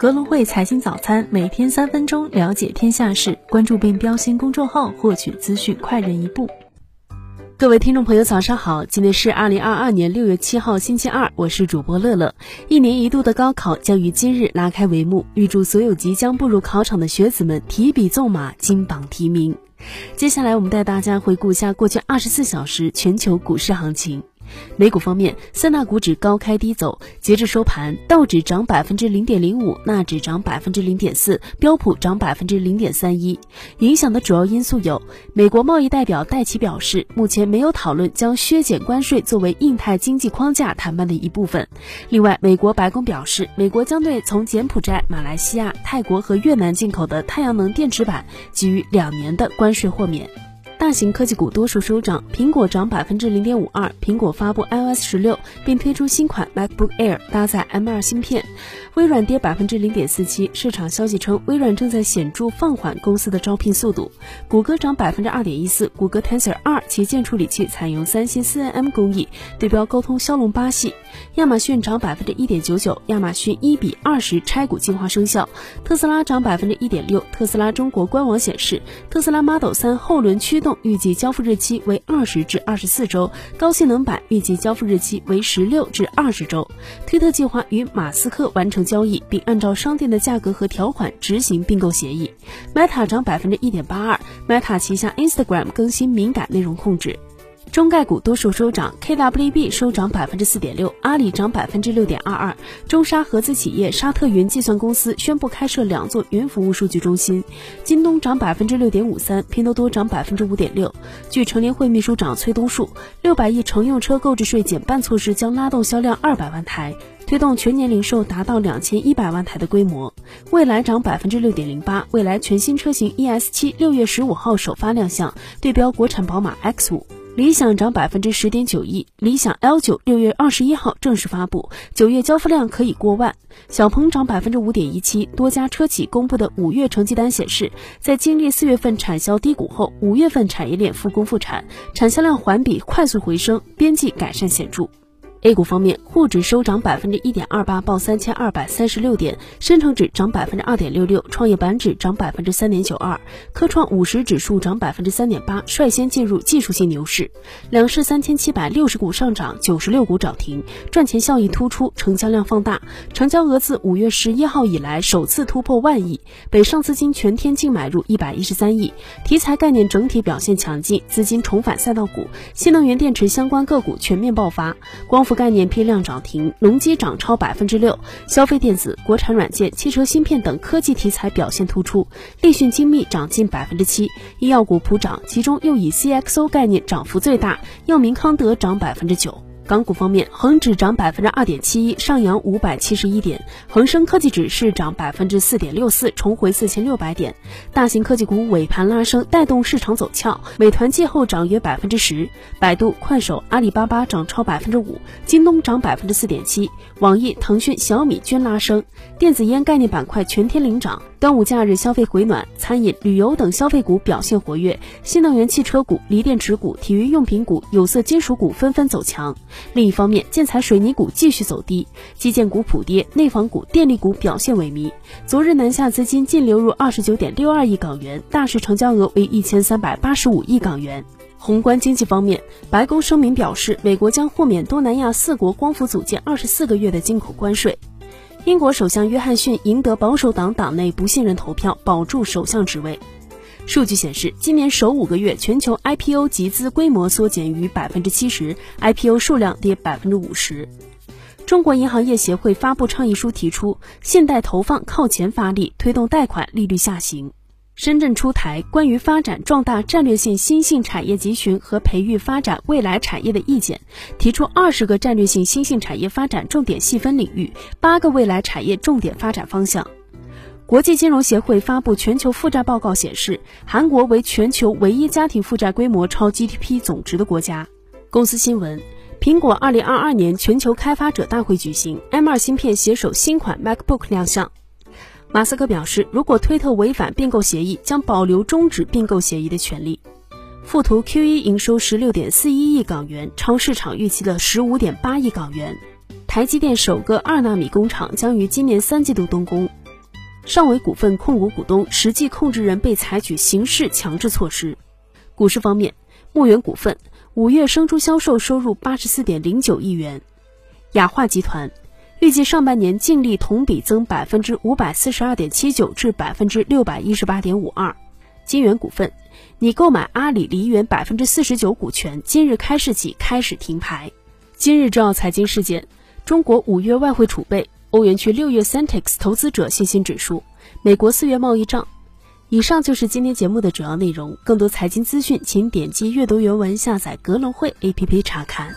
格隆汇财经早餐，每天三分钟了解天下事。关注并标新公众号，获取资讯快人一步。各位听众朋友，早上好！今天是二零二二年六月七号，星期二，我是主播乐乐。一年一度的高考将于今日拉开帷幕，预祝所有即将步入考场的学子们提笔纵马，金榜题名。接下来，我们带大家回顾一下过去二十四小时全球股市行情。美股方面，三大股指高开低走，截至收盘，道指涨百分之零点零五，纳指涨百分之零点四，标普涨百分之零点三一。影响的主要因素有：美国贸易代表戴奇表示，目前没有讨论将削减关税作为印太经济框架谈判的一部分。另外，美国白宫表示，美国将对从柬埔寨、马来西亚、泰国和越南进口的太阳能电池板给予两年的关税豁免。大型科技股多数收涨，苹果涨百分之零点五二。苹果发布 iOS 十六，并推出新款 MacBook Air，搭载 M2 芯片。微软跌百分之零点四七，市场消息称微软正在显著放缓公司的招聘速度。谷歌涨百分之二点一四，谷歌 Tensor 二旗舰处理器采用三星 4nm 工艺，对标高通骁龙八系。亚马逊涨百分之一点九九，亚马逊一比二十拆股计划生效。特斯拉涨百分之一点六，特斯拉中国官网显示，特斯拉 Model 三后轮驱动。预计交付日期为二十至二十四周，高性能版预计交付日期为十六至二十周。推特计划与马斯克完成交易，并按照商店的价格和条款执行并购协议。Meta 涨百分之一点八二，Meta 旗下 Instagram 更新敏感内容控制。中概股多数收涨，KWB 收涨百分之四点六，阿里涨百分之六点二二。中沙合资企业沙特云计算公司宣布开设两座云服务数据中心。京东涨百分之六点五三，拼多多涨百分之五点六。据成联会秘书长崔东树，六百亿乘用车购置税减半措施将拉动销量二百万台，推动全年零售达到两千一百万台的规模。蔚来涨百分之六点零八，蔚来全新车型 ES 七六月十五号首发亮相，对标国产宝马 X 五。理想涨百分之十点九一，理想 L 九六月二十一号正式发布，九月交付量可以过万。小鹏涨百分之五点一七，多家车企公布的五月成绩单显示，在经历四月份产销低谷后，五月份产业链复工复产，产销量环比快速回升，边际改善显著。A 股方面，沪指收涨百分之一点二八，报三千二百三十六点；深成指涨百分之二点六六，创业板指涨百分之三点九二，科创五十指数涨百分之三点八，率先进入技术性牛市。两市三千七百六十股上涨，九十六股涨停，赚钱效益突出，成交量放大，成交额自五月十一号以来首次突破万亿。北上资金全天净买入一百一十三亿，题材概念整体表现强劲，资金重返赛道股，新能源电池相关个股全面爆发，光。概念批量涨停，农机涨超百分之六，消费电子、国产软件、汽车芯片等科技题材表现突出。立讯精密涨近百分之七，医药股普涨，其中又以 CXO 概念涨幅最大，药明康德涨百分之九。港股方面，恒指涨百分之二点七一，上扬五百七十一点；恒生科技指数涨百分之四点六四，重回四千六百点。大型科技股尾盘拉升，带动市场走俏。美团季后涨约百分之十，百度、快手、阿里巴巴涨超百分之五，京东涨百分之四点七，网易、腾讯、小米均拉升。电子烟概念板块全天领涨。端午假日消费回暖，餐饮、旅游等消费股表现活跃，新能源汽车股、锂电池股、体育用品股、有色金属股纷纷走强。另一方面，建材水泥股继续走低，基建股普跌，内房股、电力股表现萎靡。昨日南下资金净流入二十九点六二亿港元，大市成交额为一千三百八十五亿港元。宏观经济方面，白宫声明表示，美国将豁免东南亚四国光伏组件二十四个月的进口关税。英国首相约翰逊赢得保守党党内不信任投票，保住首相职位。数据显示，今年首五个月，全球 IPO 集资规模缩减逾百分之七十，IPO 数量跌百分之五十。中国银行业协会发布倡议书，提出信贷投放靠前发力，推动贷款利率下行。深圳出台关于发展壮大战略性新兴产业集群和培育发展未来产业的意见，提出二十个战略性新兴产业发展重点细分领域，八个未来产业重点发展方向。国际金融协会发布全球负债报告显示，韩国为全球唯一家庭负债规模超 GDP 总值的国家。公司新闻：苹果二零二二年全球开发者大会举行，M2 芯片携手新款 MacBook 亮相。马斯克表示，如果推特违反并购协议，将保留终止并购协议的权利。富途 Q1 营收十六点四一亿港元，超市场预期的十五点八亿港元。台积电首个二纳米工厂将于今年三季度动工。上维股份控股股东实际控制人被采取刑事强制措施。股市方面，牧原股份五月生猪销售收入八十四点零九亿元。雅化集团预计上半年净利同比增百分之五百四十二点七九至百分之六百一十八点五二。金源股份拟购买阿里梨园百分之四十九股权，今日开市起开始停牌。今日重要财经事件：中国五月外汇储备。欧元区六月 Centix 投资者信心指数，美国四月贸易账。以上就是今天节目的主要内容。更多财经资讯，请点击阅读原文下载格隆汇 APP 查看。